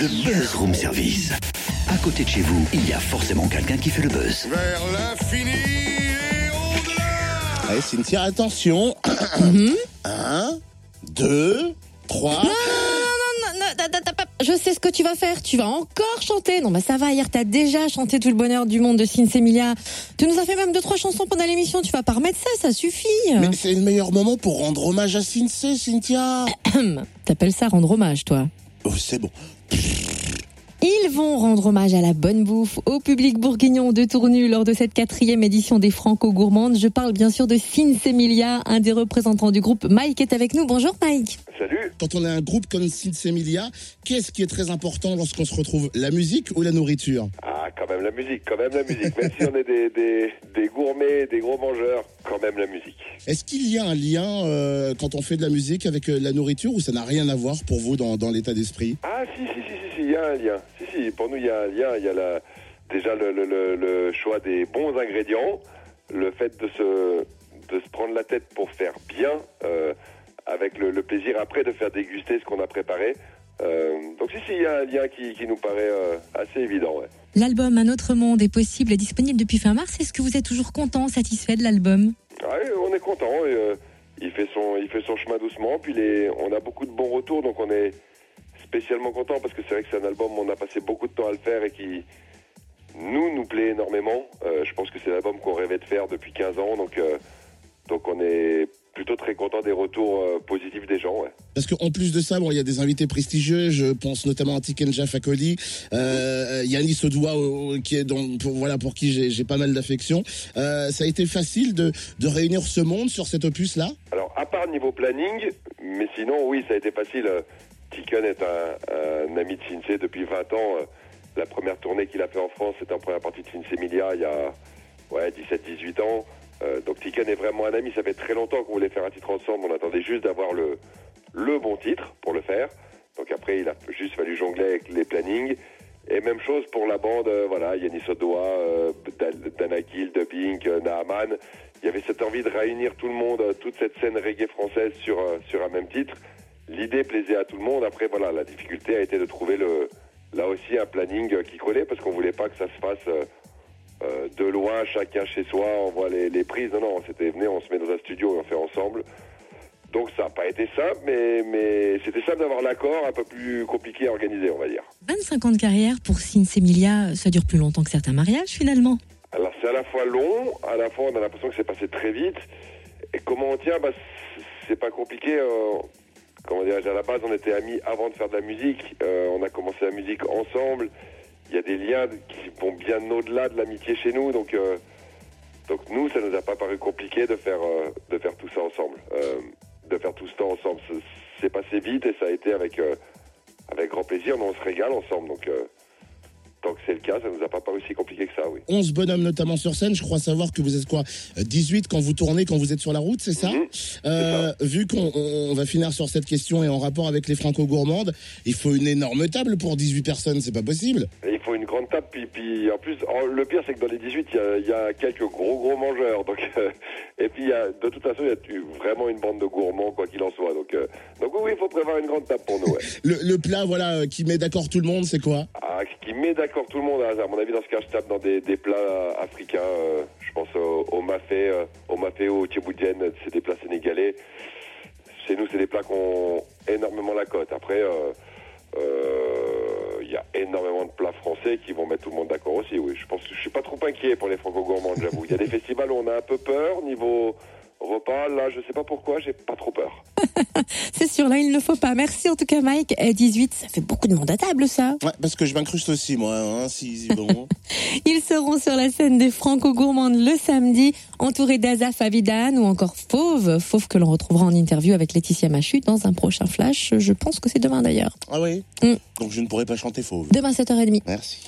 Le Buzz Room Service. À côté de chez vous, il y a forcément quelqu'un qui fait le buzz. Vers l'infini et au-delà Allez, Cynthia, attention. Un, deux, trois. Non, non, non, t'as- t'as- t'as pas- Je sais ce que tu vas faire. Tu vas encore chanter. Non, bah ça va. Hier, t'as déjà chanté tout le bonheur du monde de Emilia. Tu nous as fait même deux trois chansons pendant l'émission. Tu vas pas remettre ça, ça suffit. Mais c'est le meilleur moment pour rendre hommage à Cincy, Cynthia. T'appelles ça rendre hommage, toi? Oh, c'est bon. Ils vont rendre hommage à la bonne bouffe au public bourguignon de Tournu lors de cette quatrième édition des Franco Gourmandes. Je parle bien sûr de Emilia, un des représentants du groupe. Mike est avec nous. Bonjour Mike. Salut Quand on a un groupe comme Cincy Emilia, qu'est-ce qui est très important lorsqu'on se retrouve? La musique ou la nourriture? Ah, quand même la musique, quand même la musique. Même si on est des, des, des gourmets, des gros mangeurs, quand même la musique. Est-ce qu'il y a un lien euh, quand on fait de la musique avec euh, la nourriture ou ça n'a rien à voir pour vous dans, dans l'état d'esprit? Ah, si, si, si, si, si, il y a un lien. Si, si, pour nous, il y a un lien. Il y a la, déjà le, le, le, le choix des bons ingrédients, le fait de se, de se prendre la tête pour faire bien, euh, avec le plaisir après de faire déguster ce qu'on a préparé. Donc, si, si, il y a un lien qui, qui nous paraît euh, assez évident, ouais. L'album Un autre monde est possible et disponible depuis fin mars. Est-ce que vous êtes toujours content, satisfait de l'album? Ouais, on est content. et, euh, il fait son, il fait son chemin doucement. Puis les, on a beaucoup de bons retours, donc on est spécialement content parce que c'est vrai que c'est un album où on a passé beaucoup de temps à le faire et qui nous nous plaît énormément. Euh, je pense que c'est l'album qu'on rêvait de faire depuis 15 ans, donc euh, donc on est plutôt très content des retours euh, positifs des gens. Ouais. Parce qu'en plus de ça, bon, il y a des invités prestigieux. Je pense notamment à Tikenja Fakoli, euh, Yannis Odoua, euh, qui est donc pour, voilà pour qui j'ai pas mal d'affection. Euh, ça a été facile de, de réunir ce monde sur cet opus-là? Alors, à part niveau planning, mais sinon, oui, ça a été facile. Tiken est un, un ami de Cincy depuis 20 ans. La première tournée qu'il a fait en France, c'était en première partie de Cincy Emilia il y a ouais, 17-18 ans. Euh, donc Tiken est vraiment un ami. Ça fait très longtemps qu'on voulait faire un titre ensemble. On attendait juste d'avoir le, bon titre pour le faire. Donc après, il a juste fallu jongler avec les plannings. Et même chose pour la bande, euh, voilà, Yannis Odoa, euh, Dan- Danakil, Dubbing, euh, Naaman. Il y avait cette envie de réunir tout le monde, euh, toute cette scène reggae française sur, euh, un même titre. L'idée plaisait à tout le monde. Après, voilà, la difficulté a été de trouver là aussi un planning euh, qui collait parce qu'on voulait pas que ça se fasse euh, de loin, chacun chez soi, on voit les, les prises. Non, non, c'était venez, on se met dans un studio et on fait ensemble. Donc ça n'a pas été simple, mais, mais c'était simple d'avoir l'accord, un peu plus compliqué à organiser, on va dire. 25 ans de carrière pour Emilia, ça dure plus longtemps que certains mariages finalement. Alors c'est à la fois long, à la fois on a l'impression que c'est passé très vite. Et comment on tient bah, C'est pas compliqué. euh, comment dire À la base, on était amis avant de faire de la musique. Euh, on a commencé la musique ensemble. Il y a des liens qui vont bien au-delà de l'amitié chez nous. Donc, euh, nous, ça nous a pas paru compliqué de faire, euh, tout ça ensemble. Euh, de faire tout ce temps ensemble. C'est- passé vite et ça a été avec, grand plaisir. Mais on se régale ensemble. Tant que c'est le cas, ça nous a pas paru si compliqué que ça, oui. 11 bonhommes notamment sur scène. Je crois savoir que vous êtes quoi euh, 18 quand vous tournez, quand vous êtes sur la route, c'est ça Mhm. Euh, Vu qu'on on- on va finir sur cette question et en rapport avec les franco-gourmandes, il faut une énorme table pour 18 personnes, c'est pas possible. Il faut une grande table, puis, puis en plus, le pire c'est que dans les 18, il y a, il y a quelques gros gros mangeurs. Donc, euh, et puis il y a, de toute façon, il y a vraiment une bande de gourmands, quoi qu'il en soit. Donc, euh, donc oui, oui, il faut prévoir une grande table pour nous. ouais. Le, le plat voilà qui met d'accord tout le monde, c'est quoi? Ah, d'accord tout le monde, à mon avis, dans ce cas, je tape dans des, plats africains. euh, je pense au, mafé, euh, au mafé ou au tchéboudienne, c'est des plats sénégalais. Chez nous, c'est des plats qui ont énormément la cote. Après, euh, euh, il y a énormément de plats français qui vont mettre tout le monde d'accord aussi. Oui, je pense que je suis pas trop inquiet pour les franco-gourmandes, j'avoue. Il y a des festivals où on a un peu peur niveau repas. Là, je sais pas pourquoi, j'ai pas trop peur. C'est sûr, là il ne faut pas. Merci en tout cas Mike. Et 18, ça fait beaucoup de monde à table ça. Ouais, parce que je m'incruste aussi moi, hein, si bon. Ils seront sur la scène des Franco Gourmandes le samedi, entourés d'Azaf Avidan ou encore Fauve. Fauve que l'on retrouvera en interview avec Laetitia Machu dans un prochain flash. Je pense que c'est demain d'ailleurs. ah oui Mm. Donc je ne pourrais pas chanter fauve. Demain 7h30. Merci.